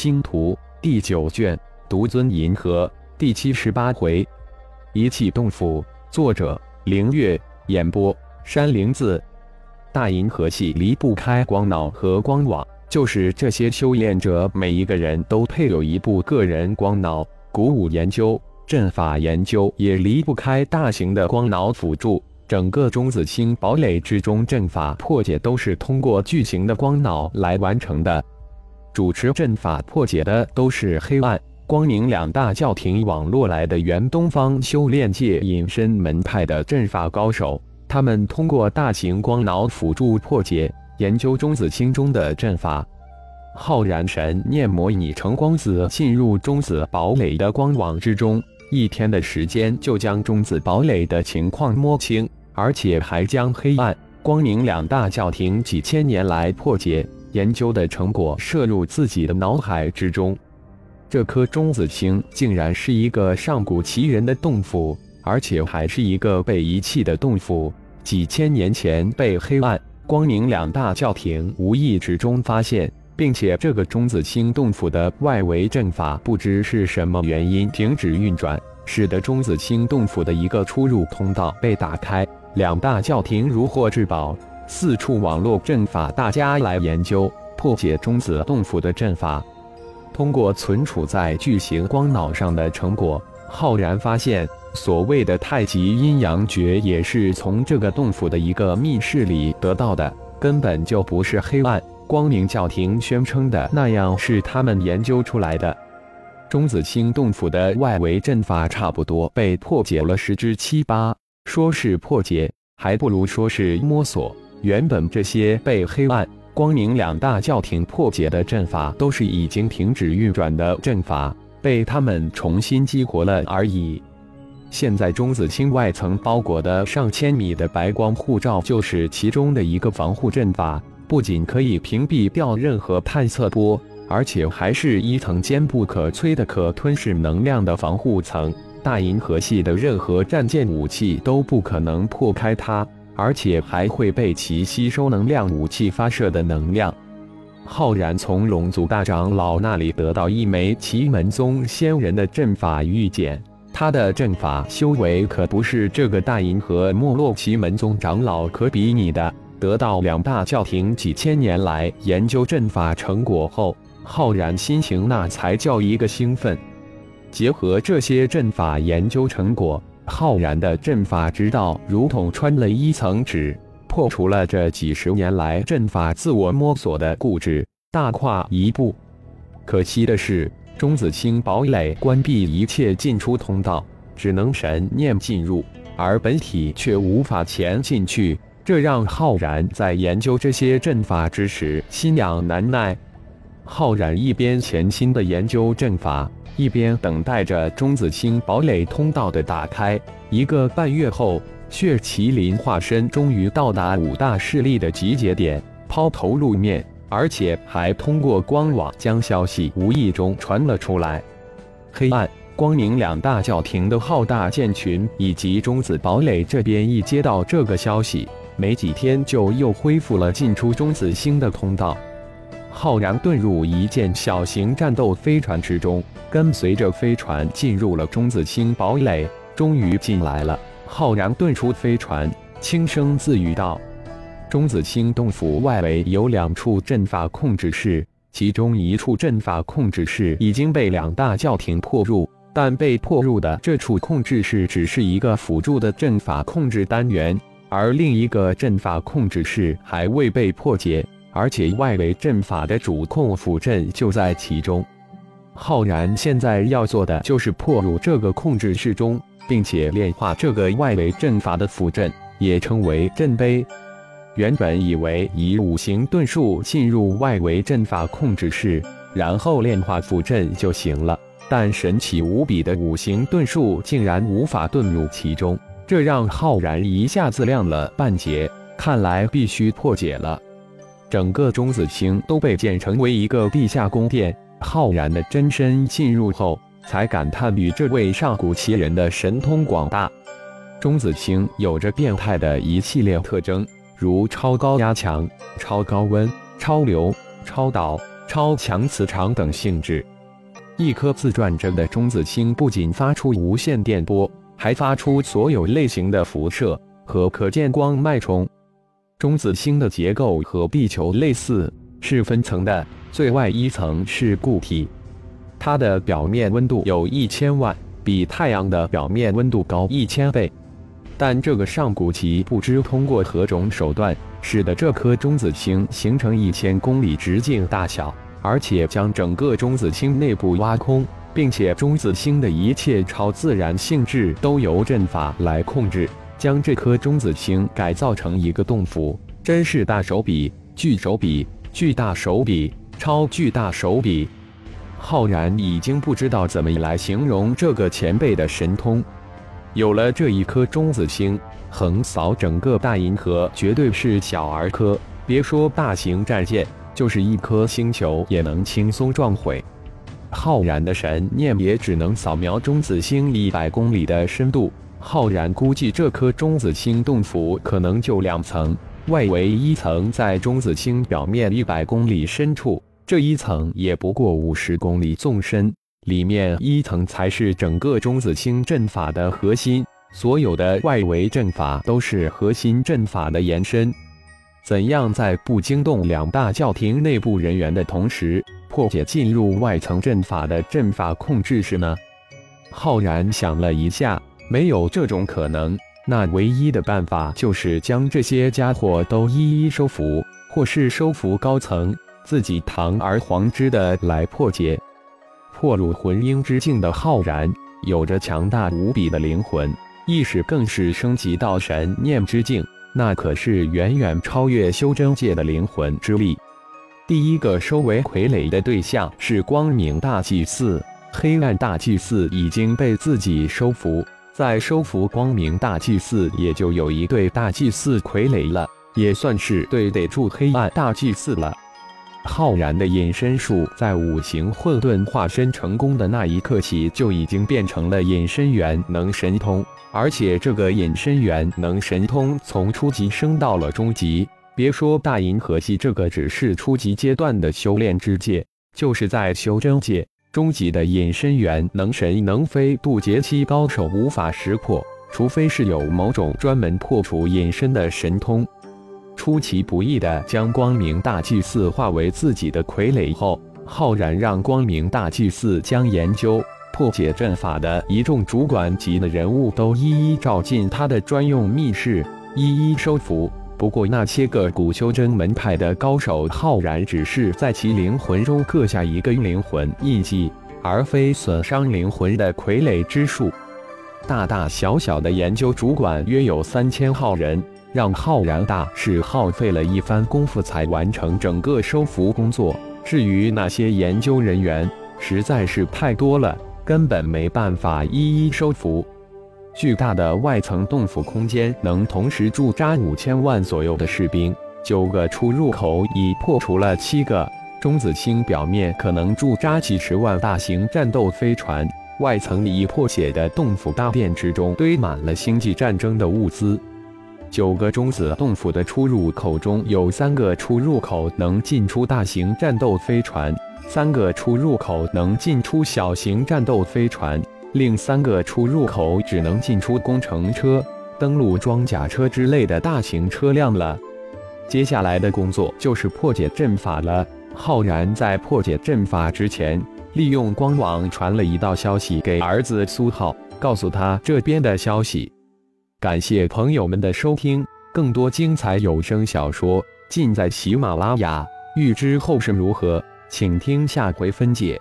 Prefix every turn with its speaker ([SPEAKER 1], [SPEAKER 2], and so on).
[SPEAKER 1] 星图》第九卷《独尊银河》第七十八回，一气洞府。作者：凌月。演播：山灵子。大银河系离不开光脑和光网，就是这些修炼者每一个人都配有一部个人光脑。鼓舞研究、阵法研究也离不开大型的光脑辅助。整个中子星堡垒之中，阵法破解都是通过巨型的光脑来完成的。主持阵法破解的都是黑暗、光明两大教廷网络来的原东方修炼界隐身门派的阵法高手。他们通过大型光脑辅助破解研究中子星中的阵法。浩然神念模拟成光子进入中子堡垒的光网之中，一天的时间就将中子堡垒的情况摸清，而且还将黑暗、光明两大教廷几千年来破解。研究的成果摄入自己的脑海之中，这颗中子星竟然是一个上古奇人的洞府，而且还是一个被遗弃的洞府。几千年前被黑暗、光明两大教廷无意之中发现，并且这个中子星洞府的外围阵法不知是什么原因停止运转，使得中子星洞府的一个出入通道被打开，两大教廷如获至宝。四处网络阵法，大家来研究破解中子洞府的阵法。通过存储在巨型光脑上的成果，浩然发现，所谓的太极阴阳诀也是从这个洞府的一个密室里得到的，根本就不是黑暗光明教廷宣称的那样，是他们研究出来的。中子星洞府的外围阵法差不多被破解了十之七八，说是破解，还不如说是摸索。原本这些被黑暗、光明两大教廷破解的阵法，都是已经停止运转的阵法，被他们重新激活了而已。现在中子星外层包裹的上千米的白光护罩，就是其中的一个防护阵法，不仅可以屏蔽掉任何探测波，而且还是一层坚不可摧的可吞噬能量的防护层。大银河系的任何战舰武器都不可能破开它。而且还会被其吸收能量武器发射的能量。浩然从龙族大长老那里得到一枚奇门宗仙人的阵法玉简，他的阵法修为可不是这个大银河没落奇门宗长老可比拟的。得到两大教廷几千年来研究阵法成果后，浩然心情那才叫一个兴奋。结合这些阵法研究成果。浩然的阵法之道如同穿了一层纸，破除了这几十年来阵法自我摸索的固执，大跨一步。可惜的是，钟子清堡垒关闭一切进出通道，只能神念进入，而本体却无法潜进去，这让浩然在研究这些阵法之时心痒难耐。浩然一边潜心的研究阵法。一边等待着中子星堡垒通道的打开，一个半月后，血麒麟化身终于到达五大势力的集结点，抛头露面，而且还通过光网将消息无意中传了出来。黑暗、光明两大教廷的浩大舰群以及中子堡垒这边一接到这个消息，没几天就又恢复了进出中子星的通道。浩然遁入一件小型战斗飞船之中，跟随着飞船进入了中子星堡垒。终于进来了，浩然遁出飞船，轻声自语道：“中子星洞府外围有两处阵法控制室，其中一处阵法控制室已经被两大教廷破入，但被破入的这处控制室只是一个辅助的阵法控制单元，而另一个阵法控制室还未被破解。”而且外围阵法的主控辅阵就在其中。浩然现在要做的就是破入这个控制室中，并且炼化这个外围阵法的辅阵，也称为阵碑。原本以为以五行遁术进入外围阵法控制室，然后炼化辅阵就行了，但神奇无比的五行遁术竟然无法遁入其中，这让浩然一下子亮了半截。看来必须破解了。整个中子星都被建成为一个地下宫殿。浩然的真身进入后，才感叹与这位上古奇人的神通广大。中子星有着变态的一系列特征，如超高压强、超高温、超流、超导、超强磁场等性质。一颗自转着的中子星不仅发出无线电波，还发出所有类型的辐射和可见光脉冲。中子星的结构和地球类似，是分层的，最外一层是固体，它的表面温度有一千万，比太阳的表面温度高一千倍。但这个上古奇不知通过何种手段，使得这颗中子星形成一千公里直径大小，而且将整个中子星内部挖空，并且中子星的一切超自然性质都由阵法来控制。将这颗中子星改造成一个洞府，真是大手笔、巨手笔、巨大手笔、超巨大手笔。浩然已经不知道怎么来形容这个前辈的神通。有了这一颗中子星，横扫整个大银河绝对是小儿科。别说大型战舰，就是一颗星球也能轻松撞毁。浩然的神念也只能扫描中子星一百公里的深度。浩然估计，这颗中子星洞府可能就两层，外围一层在中子星表面一百公里深处，这一层也不过五十公里纵深，里面一层才是整个中子星阵法的核心，所有的外围阵法都是核心阵法的延伸。怎样在不惊动两大教廷内部人员的同时，破解进入外层阵法的阵法控制室呢？浩然想了一下。没有这种可能，那唯一的办法就是将这些家伙都一一收服，或是收服高层，自己堂而皇之的来破解。破入魂婴之境的浩然，有着强大无比的灵魂意识，更是升级到神念之境，那可是远远超越修真界的灵魂之力。第一个收为傀儡的对象是光明大祭司，黑暗大祭司已经被自己收服。在收服光明大祭司，也就有一对大祭司傀儡了，也算是对得住黑暗大祭司了。浩然的隐身术在五行混沌化身成功的那一刻起，就已经变成了隐身元能神通，而且这个隐身元能神通从初级升到了中级。别说大银河系这个只是初级阶段的修炼之界，就是在修真界。终极的隐身元能神能飞渡劫期高手无法识破，除非是有某种专门破除隐身的神通。出其不意的将光明大祭司化为自己的傀儡后，浩然让光明大祭司将研究破解阵法的一众主管级的人物都一一召进他的专用密室，一一收服。不过那些个古修真门派的高手，浩然只是在其灵魂中刻下一个灵魂印记，而非损伤灵魂的傀儡之术。大大小小的研究主管约有三千号人，让浩然大是耗费了一番功夫才完成整个收服工作。至于那些研究人员，实在是太多了，根本没办法一一收服。巨大的外层洞府空间能同时驻扎五千万左右的士兵，九个出入口已破除了七个。中子星表面可能驻扎几十万大型战斗飞船，外层已破解的洞府大殿之中堆满了星际战争的物资。九个中子洞府的出入口中有三个出入口能进出大型战斗飞船，三个出入口能进出小型战斗飞船。另三个出入口只能进出工程车、登陆装甲车之类的大型车辆了。接下来的工作就是破解阵法了。浩然在破解阵法之前，利用光网传了一道消息给儿子苏浩，告诉他这边的消息。感谢朋友们的收听，更多精彩有声小说尽在喜马拉雅。欲知后事如何，请听下回分解。